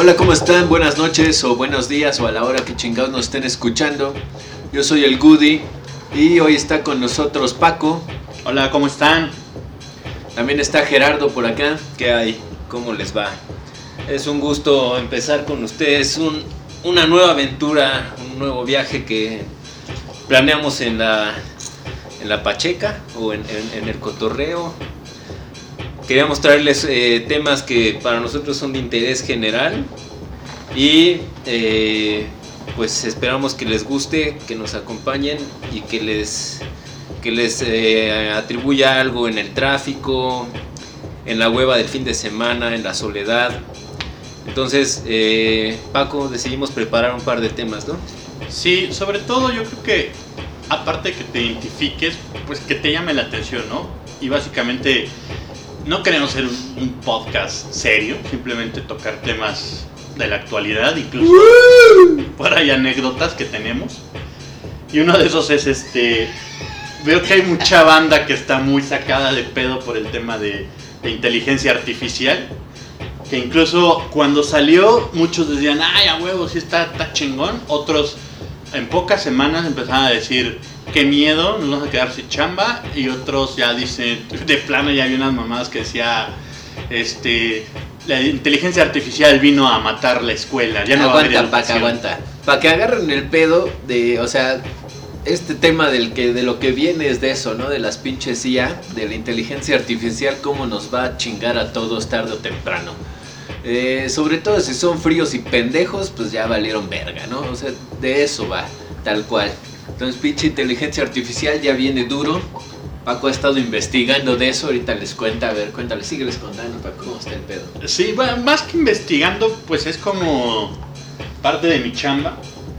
Hola, ¿cómo están? Buenas noches o buenos días o a la hora que chingados nos estén escuchando. Yo soy el Goody y hoy está con nosotros Paco. Hola, ¿cómo están? También está Gerardo por acá. ¿Qué hay? ¿Cómo les va? Es un gusto empezar con ustedes un, una nueva aventura, un nuevo viaje que planeamos en la, en la Pacheca o en, en- en el Cotorreo. Queríamos traerles eh, temas que para nosotros son de interés general y eh, pues esperamos que les guste, que nos acompañen y que les, que les eh, atribuya algo en el tráfico, en la hueva del fin de semana, en la soledad. Entonces, eh, Paco, decidimos preparar un par de temas, ¿no? Sí, sobre todo yo creo que, aparte de que te identifiques, pues que te llame la atención, ¿no? Y básicamente no queremos ser un, podcast serio, simplemente tocar temas de la actualidad, incluso por ahí anécdotas que tenemos. Y uno de esos es este, veo que hay mucha banda que está muy sacada de pedo por el tema de, de inteligencia artificial. Que incluso cuando salió, muchos decían, ay, a huevo, sí está, está chingón. Otros, en pocas semanas, empezaron a decir, qué miedo, nos vamos a quedar sin chamba. Y otros ya dicen, de plano ya había unas mamadas que decía, este, la inteligencia artificial vino a matar la escuela. Ya no va a haber aguanta, Paco, educación". aguanta. Para que agarren el pedo de, o sea, este tema del que de lo que viene es de eso, ¿no? De las pinches IA, de la inteligencia artificial, cómo nos va a chingar a todos tarde o temprano. Eh, sobre todo si son fríos y pendejos, pues ya valieron verga, ¿no? O sea, de eso va, tal cual. Entonces, pinche inteligencia artificial ya viene duro. Paco ha estado investigando de eso, ahorita les cuenta, a ver, cuéntale, sígueles contando, Paco, cómo está el pedo. Sí, más que investigando, pues es como parte de mi chamba,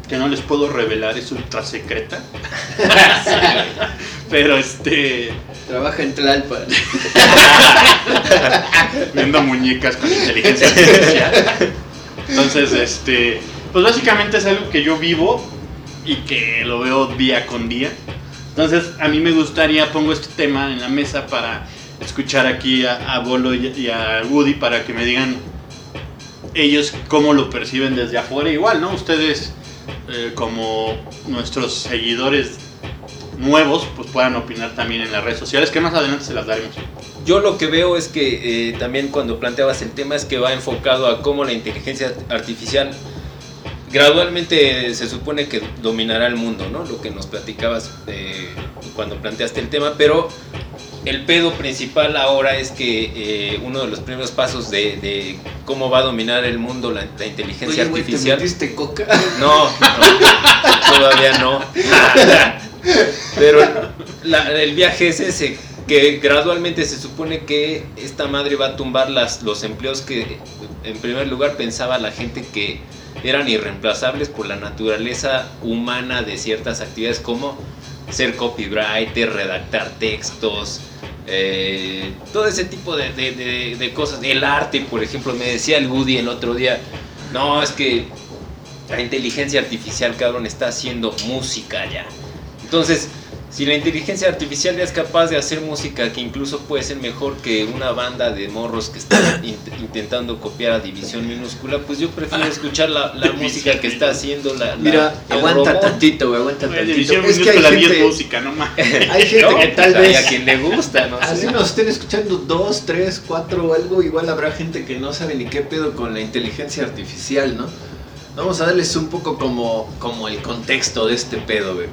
que no les puedo revelar, es ultra secreta. Pero este, Trabaja en Tlalpan. viendo muñecas con inteligencia artificial. Entonces, este, pues básicamente es algo que yo vivo y que lo veo día con día. Entonces, a mí me gustaría, pongo este tema en la mesa para escuchar aquí a, a Bolo y, y a Woody para que me digan ellos cómo lo perciben desde afuera. Igual, ¿no? Ustedes, eh, como nuestros seguidores nuevos, pues puedan opinar también en las redes sociales, que más adelante se las daremos. Yo lo que veo es que eh, también cuando planteabas el tema es que va enfocado a cómo la inteligencia artificial gradualmente se supone que dominará el mundo, ¿no? Lo que nos platicabas eh, cuando planteaste el tema, pero el pedo principal ahora es que eh, uno de los primeros pasos de, de cómo va a dominar el mundo la, la inteligencia Oye, ¿te artificial. metiste coca? No, no, todavía no. Pero la- el viaje es ese, que gradualmente se supone que esta madre va a tumbar las, los empleos que en primer lugar pensaba la gente que eran irreemplazables por la naturaleza humana de ciertas actividades como ser copywriter, redactar textos, eh, todo ese tipo de, de- de- de cosas. El arte, por ejemplo, me decía el Woody el otro día, no, es que la inteligencia artificial, cabrón, está haciendo música ya. Entonces, si la inteligencia artificial ya es capaz de hacer música que incluso puede ser mejor que una banda de morros que están in- intentando copiar a División Minúscula, pues yo prefiero escuchar la, la música que está haciendo la... la- Mira, el aguanta robot. tantito, güey, aguanta tantito. División Es que hay gente, música, no más. hay gente No, que tal hay vez a quien le gusta, no así nos estén escuchando dos, tres, cuatro o algo, igual habrá gente que no sabe ni qué pedo con la inteligencia artificial, ¿no? Vamos a darles un poco como, como el contexto de este pedo, güey.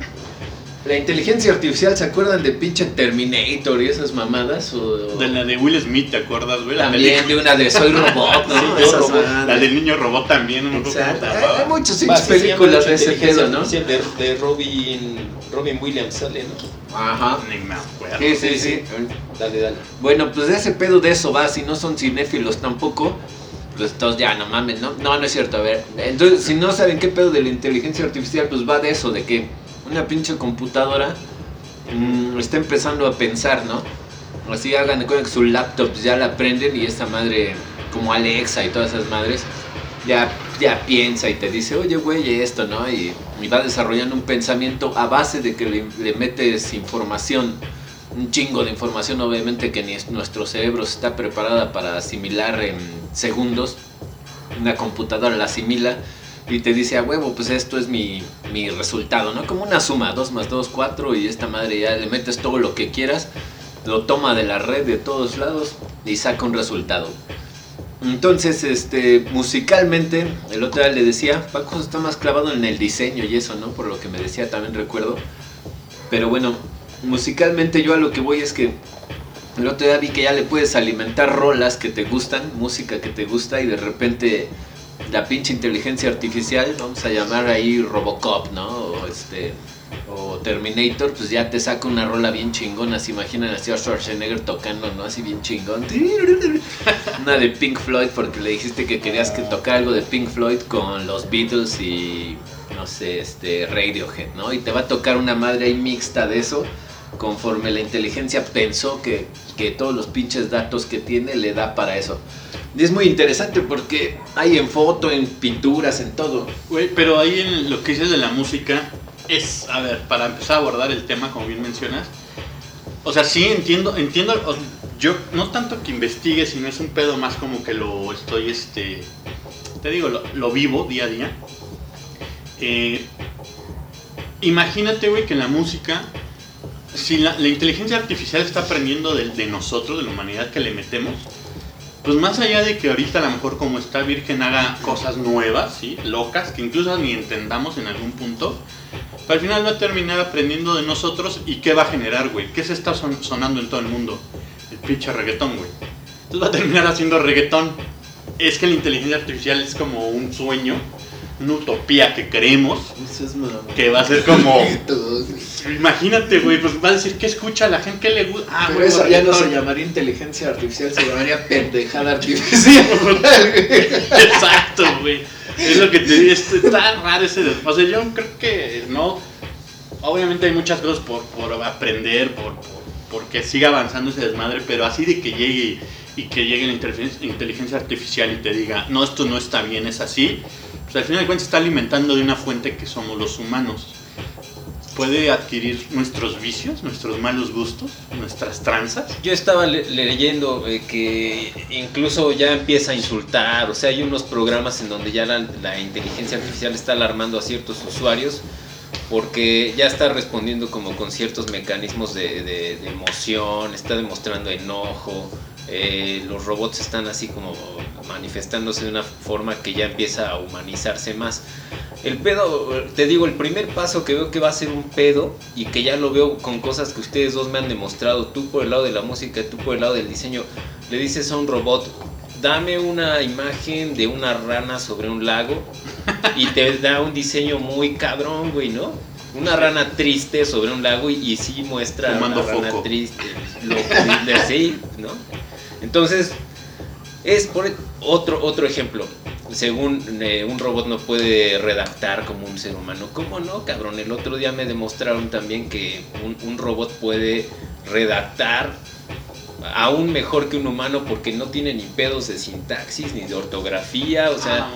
La inteligencia artificial, ¿se acuerdan de pinche Terminator y esas mamadas? O, De la de Will Smith, ¿te acuerdas, güey? También película. de una de Soy Robot, ¿no? Sí, Esas Robot. La del niño robot también, cómo Exacto. Hay, muchas sí, películas de ese pedo, ¿no? de Robin, Robin Williams sale, ¿no? Ajá. Ni me acuerdo. Sí, sí, sí. Dale, dale. Bueno, pues de ese pedo de eso va, si no son cinéfilos tampoco, pues todos ya no mames, ¿no? No, no es cierto, a ver. Entonces, si no saben qué pedo de la inteligencia artificial, pues va de eso, de que una pinche computadora mm, está empezando a pensar, ¿no? Así hagan de cuenta que su laptop ya la prenden y esta madre, como Alexa y todas esas madres, ya, ya piensa y te dice, oye, güey, esto, ¿no? Y, y va desarrollando un pensamiento a base de que le, le metes información, un chingo de información, obviamente, que ni es- nuestro cerebro está preparada para asimilar en segundos. una computadora la asimila y te dice a huevo, pues esto es mi, mi resultado, ¿no? Como una suma, 2 más 2, 4 y esta madre ya le metes todo lo que quieras, lo toma de la red de todos lados y saca un resultado. Entonces, este, musicalmente, el otro día le decía, Paco está más clavado en el diseño y eso, ¿no? Por lo que me decía, también recuerdo. Pero bueno, musicalmente yo a lo que voy es que el otro día vi que ya le puedes alimentar rolas que te gustan, música que te gusta y de repente la pinche inteligencia artificial, vamos a llamar ahí Robocop, ¿no? O este o Terminator, pues ya te saca una rola bien chingona. Se imaginan así a Schwarzenegger tocando, ¿no? Así bien chingón. Una de Pink Floyd, porque le dijiste que querías que tocara algo de Pink Floyd con los Beatles y, no sé, este, Radiohead, ¿no? Y te va a tocar una madre ahí mixta de eso, conforme la inteligencia pensó que, que todos los pinches datos que tiene le da para eso. Y es muy interesante porque hay en foto, en pinturas, en todo. Güey, pero ahí en lo que dices de la música es, a ver, para empezar a abordar el tema, como bien mencionas, o sea, sí entiendo, entiendo, yo no tanto que investigue, sino es un pedo más como que lo estoy, este, te digo, lo, vivo día a día. Eh, imagínate, güey, que la música, si la, inteligencia artificial está aprendiendo de nosotros, de la humanidad que le metemos, pues más allá de que ahorita a lo mejor como está virgen haga cosas nuevas, ¿sí? locas, que incluso ni entendamos en algún punto, pero al final va a terminar aprendiendo de nosotros y qué va a generar, güey. ¿Qué se está son- sonando en todo el mundo? El pinche reggaetón, güey. Entonces va a terminar haciendo reggaetón. Es que la inteligencia artificial es como un sueño, una utopía que queremos, que va a ser como... Imagínate, güey, pues va a decir, ¿qué escucha la gente? ¿Qué le gusta? Ah, Pero güey, eso ya no se llamaría inteligencia artificial, se llamaría pendejada artificial. Exacto, güey. Es lo que te digo, es- está raro ese O sea, yo creo que no. Obviamente hay muchas cosas por, por aprender, por, por- porque siga avanzando ese desmadre, pero así de que llegue y que llegue la inteligencia artificial y te diga, no, esto no está bien, es así, pues al final de cuentas está alimentando de una fuente que somos los humanos. Puede adquirir nuestros vicios, nuestros malos gustos, nuestras tranzas. Yo estaba le- leyendo eh, que incluso ya empieza a insultar, o sea, hay unos programas en donde ya la, la inteligencia artificial está alarmando a ciertos usuarios porque ya está respondiendo como con ciertos mecanismos de, de- de emoción, está demostrando enojo, eh, los robots están así como manifestándose de una forma que ya empieza a humanizarse más. El pedo, te digo, el primer paso que veo que va a ser un pedo y que ya lo veo con cosas que ustedes dos me han demostrado, tú por el lado de la música, tú por el lado del diseño, le dices a un robot, dame una imagen de una rana sobre un lago y te da un diseño muy cabrón, güey, ¿no? Una rana triste sobre un lago y, y sí muestra Fumando una rana foco. triste, lo, de- sí, ¿no? Entonces, es por otro, otro ejemplo. Según eh, un robot no puede redactar como un ser humano. ¿Cómo no, cabrón? El otro día me demostraron también que un, un robot puede redactar aún mejor que un humano porque no tiene ni pedos de sintaxis ni de ortografía. O sea, Ah.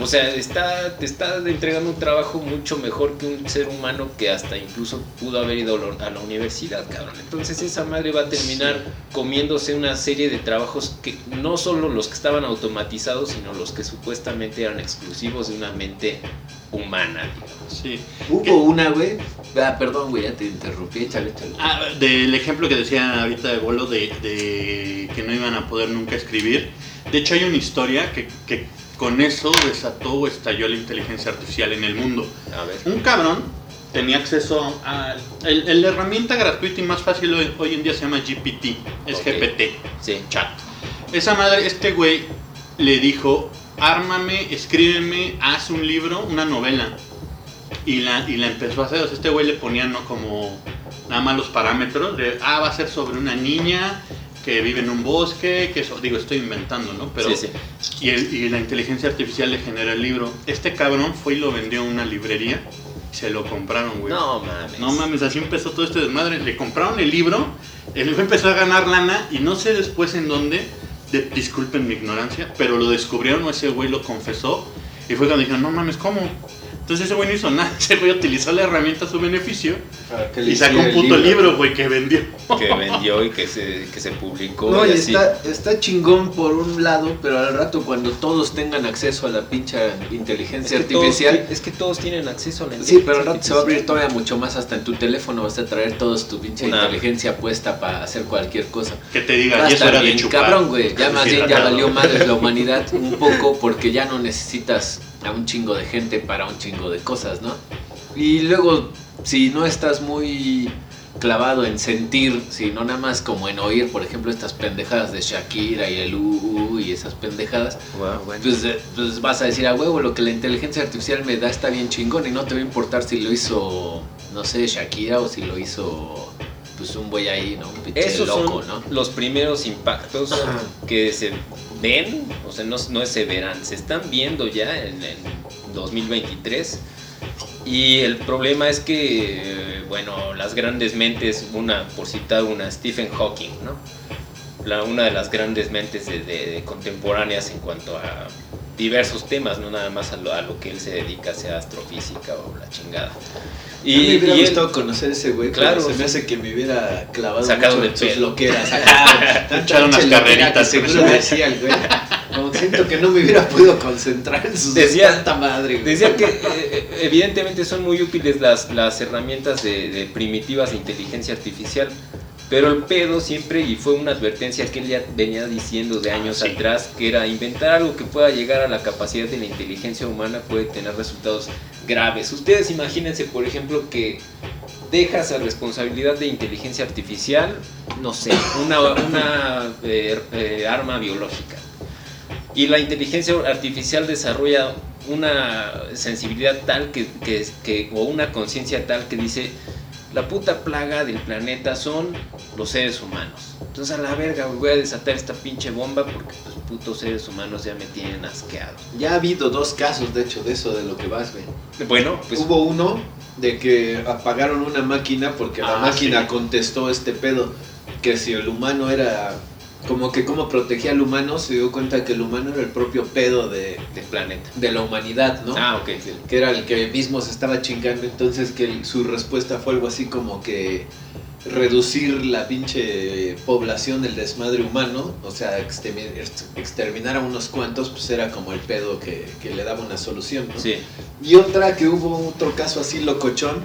O sea, está, te está entregando un trabajo mucho mejor que un ser humano que hasta incluso pudo haber ido a la- universidad, cabrón. Entonces esa madre va a terminar comiéndose una serie de trabajos que no solo los que estaban automatizados, sino los que supuestamente eran exclusivos de una mente humana. digamos. sí. Hubo una, güey. Ah, perdón, güey, ya te interrumpí, échale, échale. Ah, del ejemplo que decía ahorita de Bolo de, de que no iban a poder nunca escribir. De hecho, hay una historia que, que con eso desató o estalló la inteligencia artificial en el mundo. A ver. Un cabrón tenía acceso a. el- el- la herramienta gratuita y más fácil hoy, hoy en día se llama GPT, es. GPT, Sí. chat. Esa madre, este güey le dijo: ármame, escríbeme, haz un libro, una novela. Y la, y la empezó a hacer. O sea, este güey le ponía no como nada más los parámetros de, ah, va a ser sobre una niña que vive en un bosque, que eso, digo, estoy inventando, ¿no? Pero, sí, sí. Y, el- y la inteligencia artificial le genera el libro. Este cabrón fue y lo vendió a una librería. Se lo compraron, güey. No mames. No mames, así empezó todo este desmadre. Le compraron el libro, el güey empezó a ganar lana y no sé después en dónde, de- disculpen mi ignorancia, pero lo descubrieron o ese güey lo confesó y fue cuando dijeron, no mames, ¿cómo? Entonces ese güey no hizo nada. Ese güey utilizó la herramienta a su beneficio Para que le y sacó un puto libro, güey, que vendió. que vendió y que se, que se publicó. No, y y así. está, está chingón por un lado, pero al rato cuando todos tengan acceso a la pincha inteligencia es que, todos, artificial, es que todos tienen acceso a la Sí, pero al rato inteligencia se va a abrir todavía mucho más hasta en tu teléfono, vas a traer todos tu pinche Una- inteligencia puesta para hacer cualquier cosa. Que te diga, y eso era de bien chupar. cabrón, güey. Ya más bien ya valió madre la humanidad un poco porque ya no necesitas a un chingo de gente para un chingo de cosas, ¿no? Y luego, si no estás muy clavado en sentir, sino nada más como en oír, por ejemplo, estas pendejadas de Shakira y el uh, y esas pendejadas, bueno. pues, eh, pues vas a decir a huevo, lo que la inteligencia artificial me da está bien chingón y no te va a importar si lo hizo, no sé, Shakira o si lo hizo, pues un güey ahí, ¿no? Un pinche Esos loco, son ¿no? los primeros impactos Ajá. que se ven, o sea, no, no se verán, se están viendo ya en, en 2023. Y el problema es que, bueno, las grandes mentes, una, por citar una, Stephen Hawking, ¿no? La- una de las grandes mentes de contemporáneas en cuanto a diversos temas, no nada más a lo, a lo que él se dedica, sea astrofísica o la chingada. Y, me hubiera y él- gustado conocer ese güey, Claro. Se me hace que me hubiera clavado Sacado mucho de en sus pedo. loqueras. Echar unas carreritas que seguro güey. decía el güey. Como siento que no me hubiera podido concentrar en sus Decía- tanta madre, güey. Decía que eh, evidentemente son muy útiles las, las herramientas de, de primitivas de inteligencia artificial, pero el pedo siempre, y fue una advertencia que él ya venía diciendo de años sí. atrás, que era inventar algo que pueda llegar a la capacidad de la inteligencia humana puede tener resultados graves. Ustedes imagínense, por ejemplo, que dejas a responsabilidad de inteligencia artificial, no sé, una, una eh, eh, arma biológica. Y la inteligencia artificial desarrolla una sensibilidad tal que, que- que- o una conciencia tal que dice, la puta plaga del planeta son los seres humanos. Entonces a la verga voy a desatar esta pinche bomba porque pues putos seres humanos ya me tienen asqueado. Ya ha habido dos casos, de hecho, de eso de lo que vas, güey. Bueno, pues Hubo uno de que apagaron una máquina porque la Ah, máquina sí. contestó este pedo. Que si el humano era. Como que como protegía al humano, se dio cuenta que el humano era el propio pedo de, del planeta. de la humanidad, ¿no? Ah, ok. sí. que era el que mismo se estaba chingando, entonces que su respuesta fue algo así como que reducir la pinche población del desmadre humano, o sea, extermi- ex- exterminar a unos cuantos, pues era como el pedo que, que le daba una solución, ¿no? Sí. Y otra que hubo otro caso así locochón,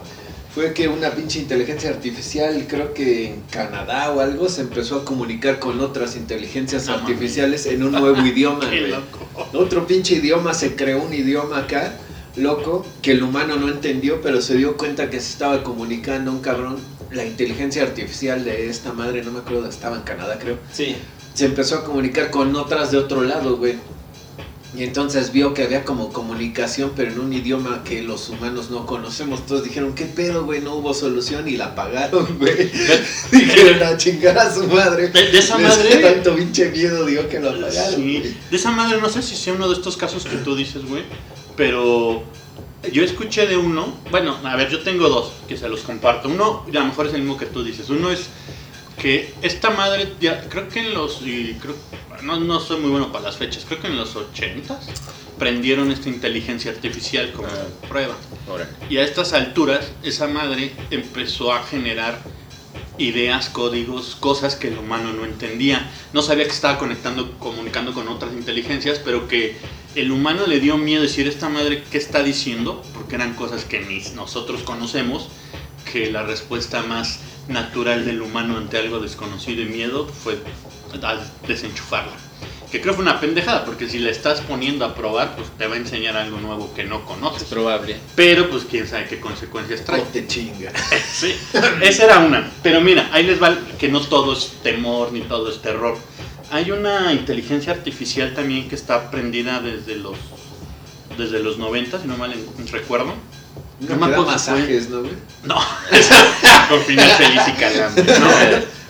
fue que una pinche inteligencia artificial, creo que en Canadá o algo, se empezó a comunicar con otras inteligencias No artificiales en un nuevo idioma, Qué güey. loco. Otro pinche idioma, se creó un idioma acá, loco, que el humano no entendió, pero se dio cuenta que se estaba comunicando un cabrón. La inteligencia artificial de esta madre, no me acuerdo, estaba en Canadá, creo. Sí. Se empezó a comunicar con otras de otro lado, güey. Y entonces vio que había como comunicación, pero en un idioma que los humanos no conocemos. Todos dijeron, ¿qué pedo, güey? No hubo solución y la apagaron, güey. dijeron a chingar a su madre. De, de esa madre. tanto pinche miedo, digo, que lo apagaron. Sí, de esa madre no sé si sea uno de estos casos que tú dices, güey, pero yo escuché de uno, bueno, a ver, yo tengo dos que se los comparto. Uno, a lo mejor es el mismo que tú dices. Uno es que esta madre, ya, creo que en los, y creo, no, no soy muy bueno para las fechas, creo que en los 80 prendieron esta inteligencia artificial como Ah. prueba. Y a estas alturas, esa madre empezó a generar ideas, códigos, cosas que el humano no entendía. No sabía que estaba conectando, comunicando con otras inteligencias, pero que el humano le dio miedo decir esta madre qué está diciendo, porque eran cosas que ni nosotros conocemos, que la respuesta más natural del humano ante algo desconocido y miedo fue a desenchufarla. Que creo fue una pendejada, porque si la estás poniendo a probar, pues te va a enseñar algo nuevo que no Es conoces. probable. Pero pues quién sabe qué consecuencias trae. O te chinga. Sí, esa era una. Pero mira, ahí les va que no todo es temor ni todo es terror. Hay una inteligencia artificial también que está aprendida desde los desde los 90, si no mal recuerdo. No No me acuerdo masajes, ¿no, güey? No, esa con final feliz y calambre.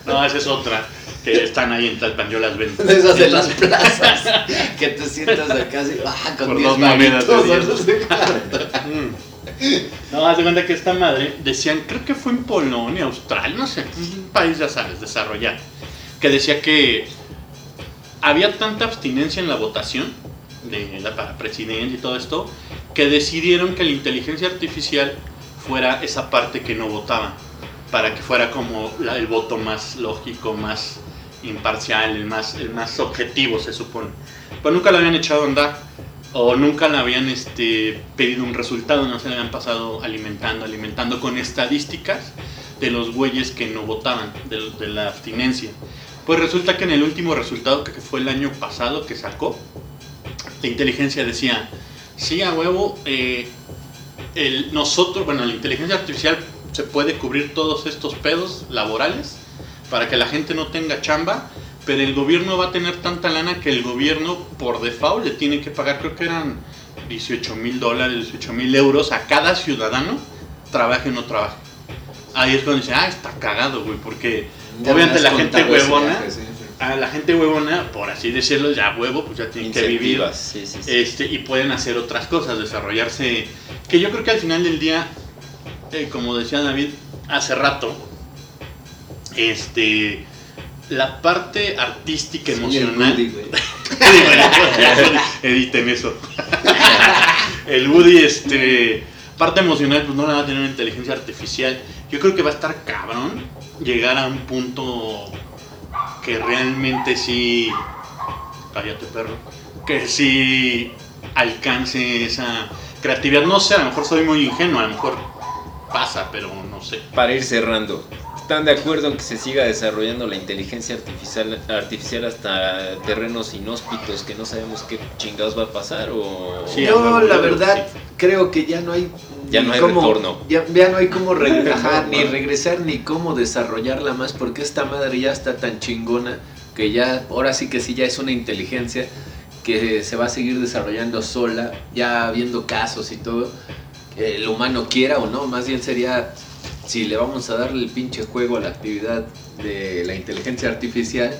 No, no, esa es otra. Que están ahí en Talpan, yo las vendo. Esas de las plazas. que te sientas acá así, ah, con Por 10 dos monedas de diez. Mm. No, haz de cuenta que esta madre, decían, creo que fue en Polonia, Australia, no sé, un país, ya sabes, desarrollado, que decía que había tanta abstinencia en la votación de la para presidente y todo esto, que decidieron que la inteligencia artificial fuera esa parte que no votaba, para que fuera como la- el voto más lógico, más imparcial, el más, el más objetivo se supone. Pues nunca la habían echado a andar o nunca le habían este, pedido un resultado, no se le habían pasado alimentando, alimentando con estadísticas de los güeyes que no votaban, de, de la abstinencia. Pues resulta que en el último resultado, que fue el año pasado que sacó, la inteligencia decía, sí, a huevo, eh, el, nosotros, bueno, la inteligencia artificial se puede cubrir todos estos pedos laborales para que la gente no tenga chamba, pero el gobierno va a tener tanta lana que el gobierno por default le tiene que pagar, creo que eran 18 mil dólares, 18 mil euros a cada ciudadano, trabaje o no trabaje. Ahí es cuando dice, ah, está cagado, güey, porque Ya obviamente la gente huevona, viaje, sí. A la gente huevona, por así decirlo, ya huevo, pues ya tienen que vivir Incentivas, sí, sí, sí. este, y pueden hacer otras cosas, desarrollarse. Que yo creo que al final del día, eh, como decía David hace rato, este, la parte artística, Sí, el emocional. Woody, bueno, pues, editen eso. el Woody, este, parte emocional, pues no la va a tener una inteligencia artificial. Yo creo que va a estar cabrón llegar a un punto que realmente sí. Cállate, perro. Que sí alcance esa creatividad. No sé, a lo mejor soy muy ingenuo, a lo mejor pasa, pero no sé. Para ir cerrando, ¿están de acuerdo en que se siga desarrollando la inteligencia artificial, artificial hasta terrenos inhóspitos que no sabemos qué chingados va a pasar? O... Sí, Yo, la verdad, sí. creo que ya no hay. Ya no hay cómo- retorno. Ya, ya no hay cómo regresar, ni regresar, ni cómo desarrollarla más, porque esta madre ya está tan chingona que ya, ahora sí que sí, ya es una inteligencia que se va a seguir desarrollando sola, ya viendo casos y todo. El humano quiera o no, más bien sería si le vamos a darle el pinche juego a la actividad de la inteligencia artificial.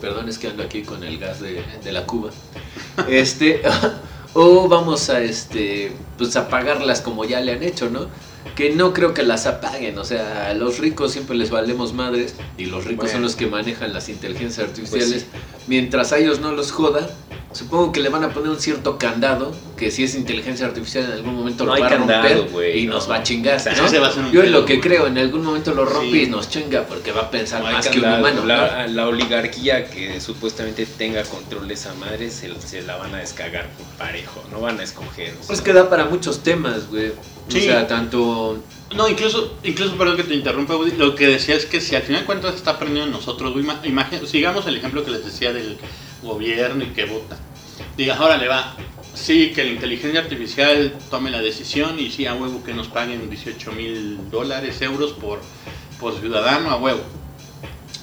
Perdón, es que ando aquí con el gas de, de la cuba. Este, o vamos a este, pues apagarlas como ya le han hecho, ¿no? Que no creo que las apaguen, o sea, a los ricos siempre les valemos madres y los ricos son los que manejan las inteligencias artificiales. Pues Mientras a ellos no los joda, supongo que le van a poner un cierto candado, que si es inteligencia artificial en algún momento No lo va a romper candado, y no. nos va a chingar, O sea, ¿no? va a Yo es lo que creo, en algún momento lo rompe Sí. y nos chinga porque va a pensar No más que un humano. ¿no? la, la oligarquía que supuestamente tenga control de esa madre se, se la van a descargar por parejo, no van a escoger. o sea. Pues que da para muchos temas, güey. Sí. O sea, tanto No, incluso, incluso perdón que te interrumpa, Woody, lo que decía es que si al final de cuentas está aprendiendo en nosotros, güey, ima- imagina- sigamos el ejemplo que les decía del gobierno y que vota. Diga, ahora le va, sí, que la inteligencia artificial tome la decisión y sí, a huevo que nos paguen 18 mil dólares, euros por, por ciudadano, a huevo.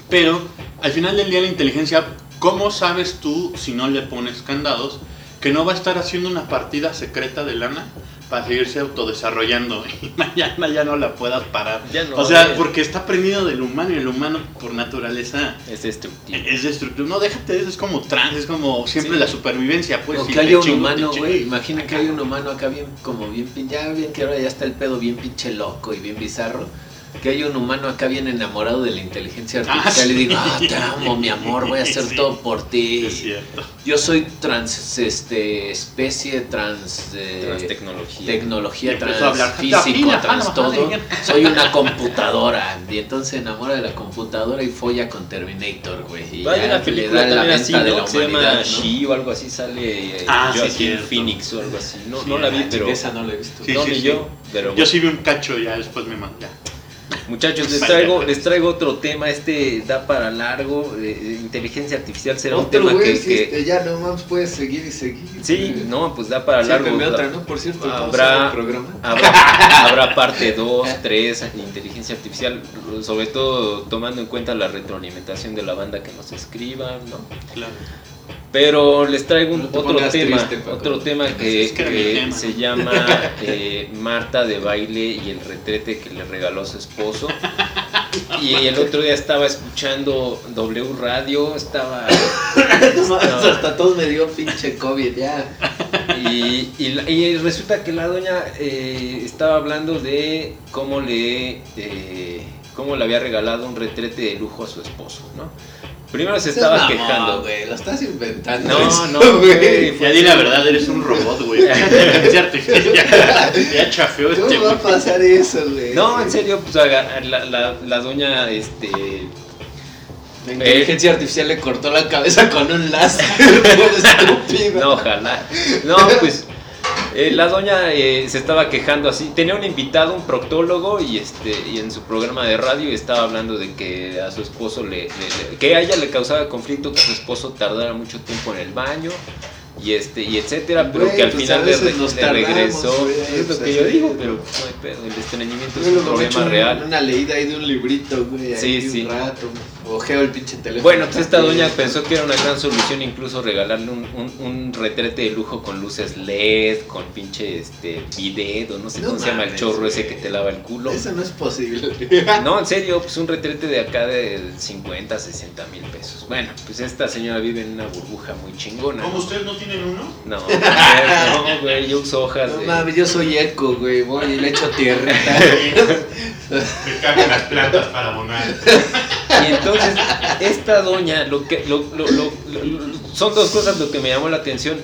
Pero al final del día la inteligencia, ¿cómo sabes tú si no le pones candados que no va a estar haciendo una partida secreta de lana para seguirse autodesarrollando y mañana ya no la puedas parar? Ya no, o sea, porque está aprendido del humano y el humano por naturaleza Es destructivo. es destructivo. No, déjate de eso, es como trans, es como siempre Sí. la supervivencia, pues. o que haya un chingo, humano, güey. Imagina que hay un humano acá bien, como bien, ya bien que ahora ya está el pedo bien pinche loco y bien bizarro. Que hay un humano acá bien enamorado de la inteligencia Ah, artificial y sí. digo, ah, te amo, mi amor, voy a hacer Sí. todo por ti. Es cierto. Yo soy trans, este, especie trans, eh. Y tecnología, empezó a hablar, trans físico, "Capina, trans ah, no, todo. madre". Soy una computadora. Y entonces se enamora de la computadora y folla con Terminator, güey. Y ya una le da la también así, venta de ¿no? la Que se llama humanidad, ¿no? She o algo así, sale eh, Ah, sí, Joaquin cierto. Phoenix o algo así. No, Sí, no la vi, ah, pero... Esa no la he visto. Sí, no, sí, ni sí. yo, pero... Yo sí vi un cacho, ya después me mandé. Muchachos, les traigo, les traigo otro tema, este da para largo, eh, inteligencia artificial será un tema güey, que, si que- este, ya no más puedes seguir y seguir. sí, no, pues da para largo. Sírveme Da- otra, ¿no? Por cierto, Habrá- habrá programa. Habrá, habrá parte 2, 3, inteligencia artificial, sobre todo tomando en cuenta la retroalimentación de la banda que nos escriba, ¿no? Claro. Pero les traigo un- No te otro tema, triste, otro tema que, Es que era mi que tema. se llama eh, Marta de baile y el retrete que le regaló su esposo. Y el otro día estaba escuchando W Radio, estaba mames, hasta todos me dio pinche COVID, ya. y, y la- y resulta que la doña eh, estaba hablando de cómo le eh, cómo le había regalado un retrete de lujo a su esposo, ¿no? Primero se estaba mamón, quejando. güey, lo estás inventando. No, eso, no, güey. Ya di la verdad, eres un robot, güey. Inteligencia artificial. Ya chafeó este ¿Cómo va a pasar eso, güey? No, en serio, pues la, la, la doña, este... La inteligencia artificial le cortó la cabeza con un láser. estúpido. No, ojalá. No, pues eh, la doña eh, se estaba quejando así. Tenía un invitado, un proctólogo, y este y en su programa de radio estaba hablando de que a su esposo le, le- le- que a ella le causaba conflicto que su esposo tardara mucho tiempo en el baño y este y etcétera, pero Güey, que al pues, final le, nos le tardamos, regresó. güey, es lo que yo digo, pero no hay pedo. El estreñimiento es un problema real. Una leída ahí de un librito, güey. Sí. Un rato. Ojeo el pinche teléfono. Bueno, pues esta doña pensó que era una gran solución incluso regalarle un, un, un retrete de lujo con luces LED, con pinche este bidet o no sé No cómo se llama el chorro ese que te lava el culo. Eso no es posible. No, en serio, pues un retrete de acá de 50, 60 mil pesos. Bueno, pues esta señora vive en una burbuja muy chingona. ¿Cómo ustedes no tienen uno? No, no, güey, yo uso hojas No de... mames, yo soy eco, güey. Voy y le echo tierrita. Me cambian las plantas para abonar. Y entonces, esta doña, lo que, lo, lo- lo- son dos cosas lo que me llamó la atención.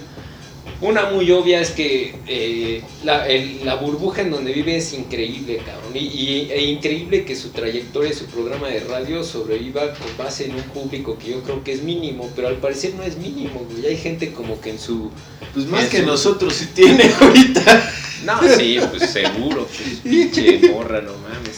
Una muy obvia es que eh, la, el- la burbuja en donde vive es increíble, cabrón. Y, y- e increíble que su trayectoria y su programa de radio sobreviva con base en un público que yo creo que es mínimo, pero al parecer no es mínimo, güey. Hay gente como que en su... Pues más que nosotros si tiene ahorita. No, sí, pues seguro, pues pinche morra, no mames.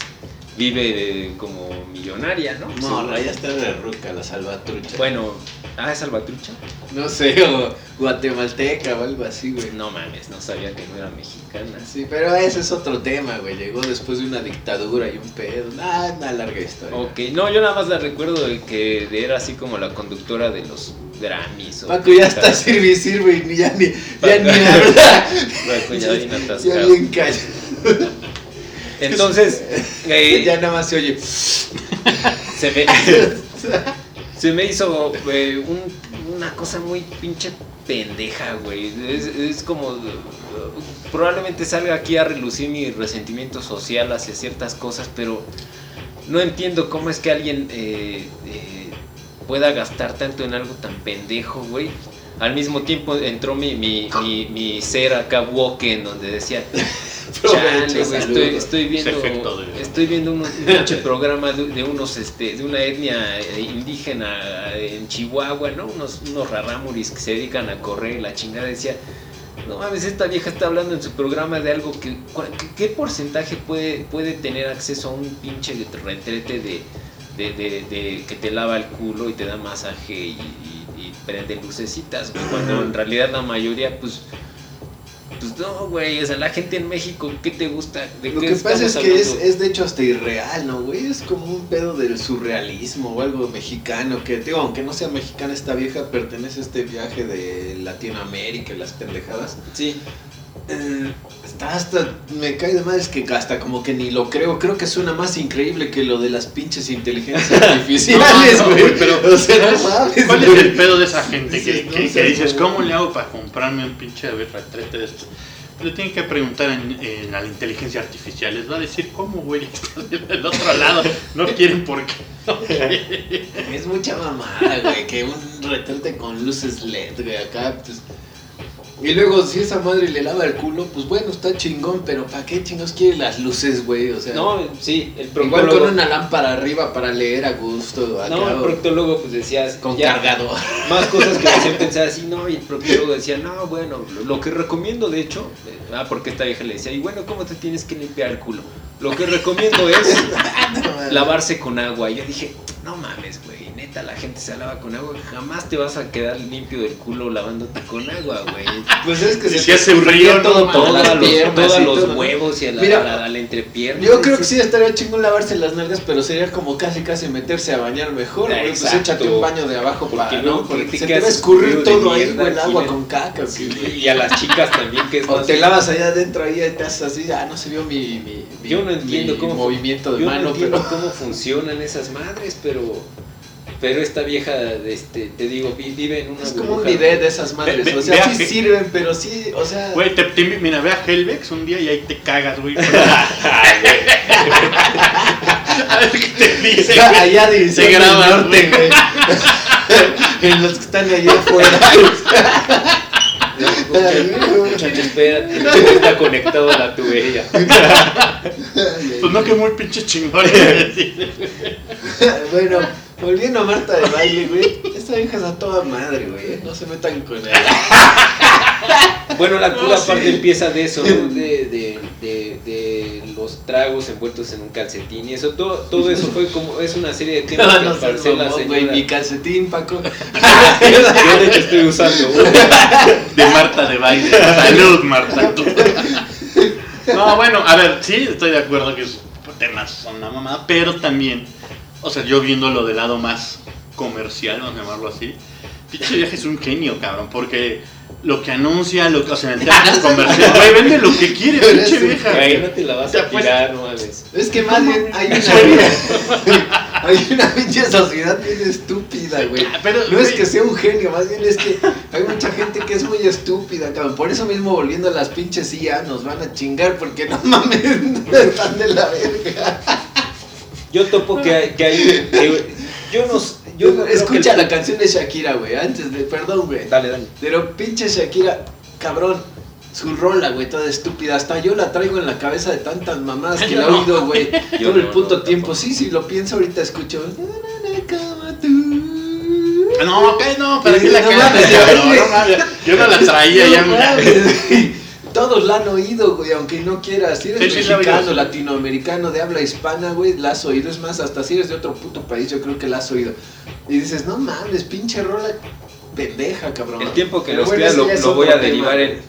Vive de- como millonaria, ¿no? No, ya está de ruca la salvatrucha. Bueno, ah, ¿es salvatrucha? No sé, o guatemalteca o algo así, güey. No mames, no sabía que no era mexicana. Sí, pero ese es otro tema, güey. Llegó después de una dictadura y un pedo. Ah, una larga historia. Ok, no, yo nada más la recuerdo de que era así como la conductora de los Grammys. o- Paco ya está sirve sirve y ni- ya ni, ya Paco. ni habla. Paco ya bien Ya atascado. bien callado. Entonces, eh, Ya nada más se oye. se me, se me hizo eh, un- una cosa muy pinche pendeja, güey. Es, es como. probablemente salga aquí a relucir mi resentimiento social hacia ciertas cosas, pero no entiendo cómo es que alguien eh, eh, pueda gastar tanto en algo tan pendejo, güey. Al mismo tiempo entró mi, mi, mi, mi ser acá woke en donde decía, Chale, güey, estoy, estoy viendo, de- estoy viendo un, pinche programa de, de unos, este, de una etnia eh, indígena en Chihuahua, ¿no? Unos, unos rarámuris que se dedican a correr y la chingada decía, no mames, esta vieja está hablando en su programa de algo que, ¿qué, qué porcentaje puede, puede tener acceso a un pinche retrete de, de, de- de que te lava el culo y te da masaje y, y- y prende lucecitas, güey? Cuando en realidad la mayoría, pues, pues no, güey, o sea, la gente en México, ¿qué te gusta? ¿De Lo qué que pasa es que es, es de hecho hasta irreal, ¿no, güey? Es como un pedo del surrealismo o algo mexicano. Que, digo, aunque no sea mexicana, esta vieja pertenece a este viaje de Latinoamérica y las pendejadas. Sí, Eh, está hasta. Me cae de madres que hasta como que ni lo creo. Creo que suena más increíble que lo de las pinches inteligencias artificiales, No, no, güey. güey, pero- o sea, no mames. ¿Cuál es güey. el pedo de esa gente que, que- no que dices, güey. ¿cómo le hago para comprarme un pinche retrete de estos? Le tienen que preguntar en, en- a la inteligencia artificial, les va a decir cómo, güey, del otro lado, no quieren por qué. Es mucha mamada, güey, que un retrete con luces LED, güey, acá, pues... Y luego, si esa madre le lava el culo, pues bueno, está chingón, pero ¿para qué chingos quiere las luces, güey? O sea, no, sí, el igual proctólogo, con una lámpara arriba para leer a gusto, acá, no, el proctólogo pues decías, con ya, cargador. más cosas que hacían pensar así, no, y el proctólogo decía, no, bueno, lo, lo que recomiendo de hecho, eh, ah, porque esta vieja le decía, y bueno, ¿cómo te tienes que limpiar el culo? Lo que recomiendo es lavarse con agua. Y yo dije, no mames, güey, neta, la gente se lava con agua, jamás te vas a quedar limpio del culo lavándote con agua, güey. Pues es que Si se hace un río, todo no Todos las los, piernas todos y los todo. huevos y a la, Mira, a la- a la entrepierna. Yo creo que sí estaría chingón lavarse las nalgas, pero sería como casi casi meterse a bañar mejor, güey. Pues échate un baño de abajo Porque para, luego ¿no? Porque te se te va a escurrir todo ahí, güey, el agua con caca, Sí, y a las chicas también, que es O te lavas allá adentro ahí y te haces así, ah, no se vio mi, mi, mi- Yo no entiendo mi cómo movimiento de Yo mano, no entiendo pero cómo funcionan esas madres, pero pero esta vieja, este, te digo, vi- vive en una es como un bidet de esas madres, Ve- ve- o sea, sí sirven, pero sí, o sea, Güey, te, te- mira, ve a Helvex un día y ahí te cagas, güey. a ver qué te dice, güey. allá de Se graba, norte, güey. güey. en los que están allá afuera. Muchacho, espérate, no está conectado a la tubería. Pues no que muy pinche chingón. bueno, volviendo a Marta de baile, güey. Esta vieja es a toda madre, güey. ¿eh? No se metan con ella. Bueno, la cruda No, sí. parte empieza de eso, ¿no? de, de, de, de los tragos envueltos en un calcetín y eso, todo, todo eso fue como, es una serie de temas No, que no se la señora... Mi calcetín, Paco. Yo de hecho estoy usando uno. De Marta de baile. Salud, Marta. No, bueno, a ver, sí, estoy de acuerdo que esos temas son una mamada, pero también, o sea, yo viéndolo del lado más comercial, vamos a llamarlo así, pinche viaje es un genio, cabrón, porque lo que anuncia, lo que, o sea, en el tema comercial, güey, vende lo que quiere, pinche vieja. Ahí no te la vas a pues. tirar, no mames. Es que más bien hay una, hay una pinche sociedad bien estúpida, güey. Ah, Pero, No es güey, que sea un genio, más bien es que hay mucha gente que es muy estúpida, cabrón. Por eso mismo volviendo a las pinches IA nos van a chingar porque no mames, están de la verga. Yo topo que hay, que hay que- yo no, yo no creo que Escucha el- la canción de Shakira, güey, antes de, perdón, güey. Dale, dale. Pero pinche Shakira, cabrón, su rola, güey, toda estúpida. Hasta yo la traigo en la cabeza de tantas mamadas que la he No. oído, güey. Yo Todo el no, puto no, tiempo. tampoco. Sí, sí, lo pienso ahorita, escucho. No, ok, no, pero sí la No mames, güey. no mames. Yo no la traía ya, Todos la han oído, güey, aunque no quieras. Si eres Sí, sí, la he mexicano, latinoamericano, de habla hispana, güey, la has oído. Es más, hasta si eres de otro puto país, yo creo que la has oído. Y dices, no mames, pinche rola pendeja, cabrón. El tiempo que Pero nos bueno, queda ese lo, lo voy a tema, derivar en...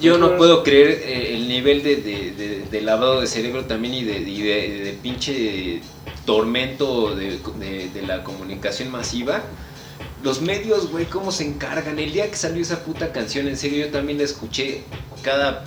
Yo no puedo creer eh, el nivel de, de- de- de lavado de cerebro también y de, y de- de pinche tormento de, de- de la comunicación masiva. Los medios, güey, cómo se encargan. El día que salió esa puta canción, en serio, yo también la escuché cada...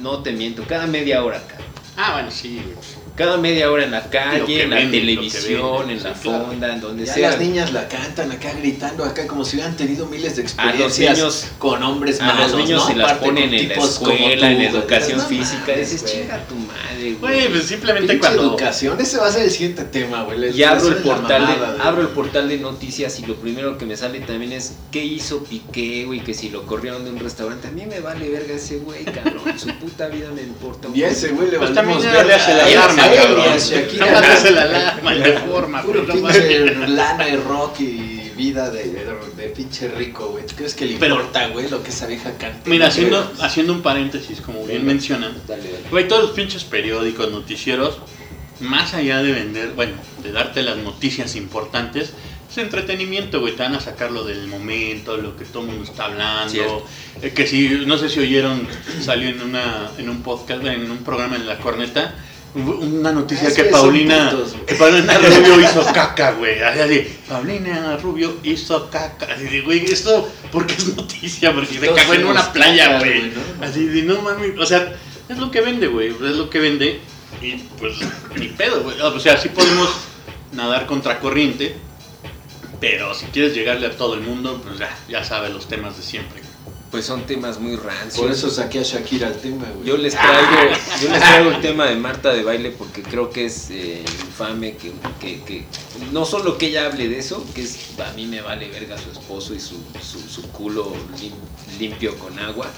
No te miento, cada media hora, cabrón. Ah, bueno, sí, güey. Cada media hora en la calle, en la televisión, en la sí, claro. fonda, en donde Ya sea. las niñas la cantan acá gritando acá como si hubieran tenido miles de A los experiencias niños con hombres A malos, los niños ¿no? se las ponen en la escuela, tú, en educación No física. Dices, chinga tu madre, Güey, güey. pues simplemente Pinche cuando. educación, ese va a ser el siguiente tema, güey. Y abro el portal de, mamada, abro el portal de noticias y lo primero que me sale también es qué hizo Piqué, güey, que si lo corrieron de un restaurante. A mí me vale verga ese güey, cabrón. Su puta vida me importa. un Y a ese güey le Pues valimos también le hace la A alarma, a a cabrón. Shakira, hace la alarma y le forma, Puro no pinche lana y rock y vida de, de, de pinche rico, güey. ¿Tú crees que le importa, güey, lo que esa vieja canta? Mira, No haciendo, haciendo un paréntesis, como bien mencionan, güey, todos los pinches periódicos, noticieros, más allá de vender, bueno, de darte las noticias importantes, es entretenimiento, güey, te van a sacar lo del momento, lo que todo el mundo está hablando. Eh, que si, no sé si oyeron, salió en, una, en un podcast, en un programa en La Corneta, una noticia que Paulina, putos, que Paulina Rubio hizo caca, güey. Así, así, Paulina Rubio hizo caca. Así de, güey, esto, porque es noticia? Porque se cagó en una playa, güey. güey, ¿no? Así de, no mami. O sea, es lo que vende, güey. Es lo que vende. Y pues, ni pedo, güey. O sea, sí podemos nadar contra corriente. Pero si quieres llegarle a todo el mundo, pues ya, ya sabes los temas de siempre. Pues son temas muy rancios. Por eso saqué a Shakira al tema, güey. Yo les traigo, yo les traigo el tema de Marta de baile porque creo que es eh, infame que, que, que no solo que ella hable de eso, que es a mí me vale verga su esposo y su, su, su culo lim- limpio con agua.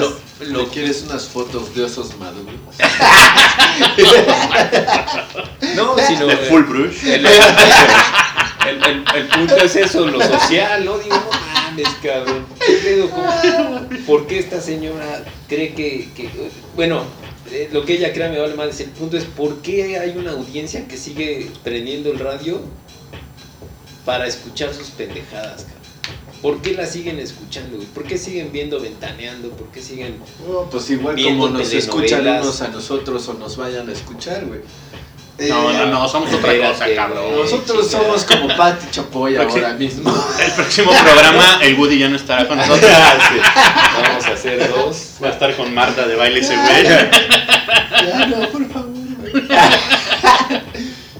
Lo, lo- quieres unas fotos de osos maduros? no, sino De full brush. el, el- el- el punto es eso, lo social, ¿no? Digo. ¿Qué pedo? ¿Cómo- ¿Por qué esta señora cree que, que- bueno, eh, lo que ella crea me vale más. El punto es por qué hay una audiencia que sigue prendiendo el radio para escuchar sus pendejadas, cabrón. ¿Por qué la siguen escuchando, güey? ¿Por qué siguen viendo ventaneando? ¿Por qué siguen No, pues igual como nos escuchan unos a nosotros o nos vayan a escuchar, güey. No, Eh, no, no, somos otra Espérate, cosa, cabrón. güey. Nosotros somos como Pati Chapoy ahora mismo. El próximo programa, el Woody ya no estará con nosotros. Vamos a hacer dos. Va a estar con Marta de baile ese güey. Ya, no, por favor, güey.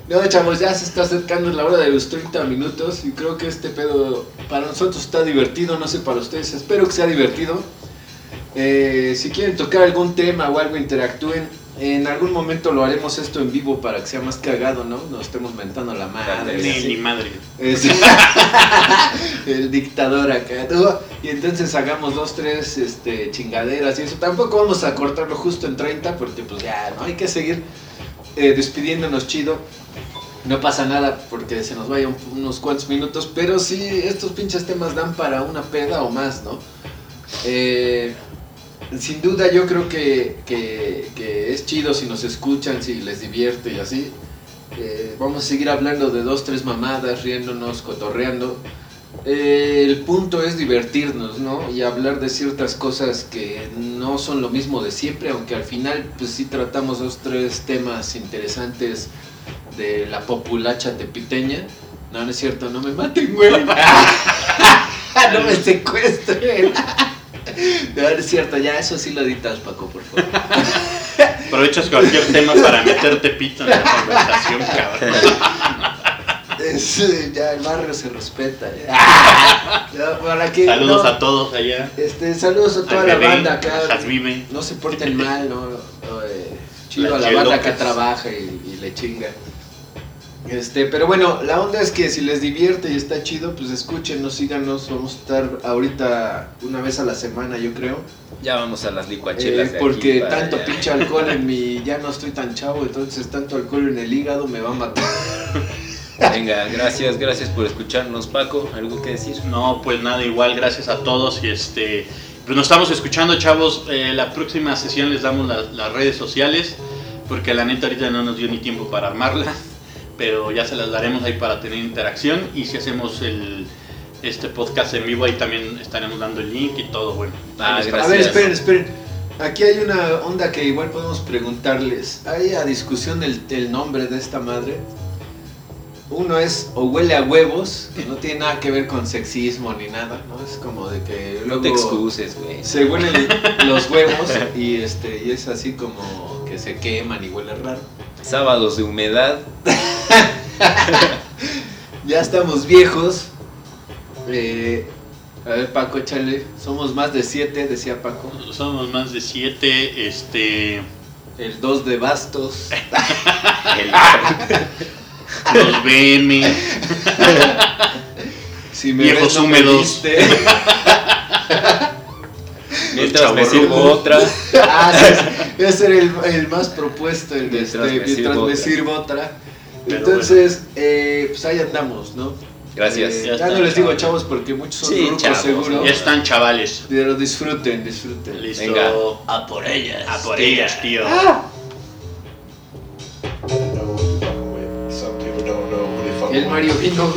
No, chavos, ya se está acercando la hora de los 30 minutos y creo que este pedo para nosotros está divertido, no sé para ustedes, espero que sea divertido. Eh, si quieren tocar algún tema o algo, interactúen. En algún momento lo haremos esto en vivo para que sea más cagado, ¿no? Nos estemos mentando la madre. Ni, así. ni madre. Es- el dictador acá. Y entonces hagamos dos, tres este, chingaderas y eso. Tampoco vamos a cortarlo justo en 30 porque pues ya, ¿no? Hay que seguir eh, despidiéndonos chido. No pasa nada porque se nos vayan unos cuantos minutos, pero sí, estos pinches temas dan para una peda o más, ¿no? Eh, sin duda yo creo que, que- es chido si nos escuchan, si les divierte y así. Eh, vamos a seguir hablando de dos, tres mamadas, riéndonos, cotorreando. Eh, el punto es divertirnos, ¿no? Y hablar de ciertas cosas que no son lo mismo de siempre, aunque al final pues sí tratamos dos, tres temas interesantes de la populacha tepiteña. No, no es cierto, no me maten, güey. no me secuestren. No, es cierto, ya eso sí lo editas, Paco, por favor. Aprovechas cualquier tema para meterte pito en la conversación, cabrón. Eh, ya el barrio se respeta. ya. Ya, para que, Saludos no, a todos allá. Este, saludos a toda Al la bebé, banda acá. No se porten mal, ¿no? Eh, chido La a la banda López. que trabaja y, y le chinga. Este, pero bueno, la onda es que si les divierte y está chido, pues escúchenos, síganos. Vamos a estar ahorita una vez a la semana, yo creo. Ya vamos a las Eh, licuachelas. aquí porque para tanto allá. pinche alcohol en mi. Ya no estoy tan chavo, entonces tanto alcohol en el hígado me va a matar. Venga, gracias, gracias por escucharnos, Paco. ¿Algo que decir? No, pues nada, igual, gracias a todos. Y este, pues nos estamos escuchando, chavos. Eh, la próxima sesión les damos la- las redes sociales, porque la neta ahorita no nos dio ni tiempo para armarlas, pero ya se las daremos ahí para tener interacción. Y si hacemos el, este podcast en vivo, ahí también estaremos dando el link y todo, bueno. Ah, gracias. A ver, esperen, esperen. Aquí hay una onda que igual podemos preguntarles. Hay a discusión el, el nombre de esta madre. Uno es o huele a huevos, que no tiene nada que ver con sexismo ni nada, ¿no? Es como de que No te excuses, güey. se huelen los huevos y este y es así como que se queman y huele raro. Sábados de humedad. Ya estamos viejos. Eh, a ver, Paco, échale. Somos más de siete, decía Paco. Somos más de siete, este, El 2 de bastos. los BM, Si me Viejos ves, no me húmedos. Mientras me sirvo otra. Ah, sí, ese era el, el más propuesto, el de Mientras este, me mientras sirvo me otra. sirvo otra. Pero Entonces, eh, pues ahí andamos, ¿no? Gracias. Eh, Ya no les digo chavos. chavos porque muchos son Sí, rucos chavos, seguro. ya están chavales. Pero disfruten, disfruten. Listo. Venga. A por ellas. A por ellas, tío. Some people don't know who they fucking El Mario vino,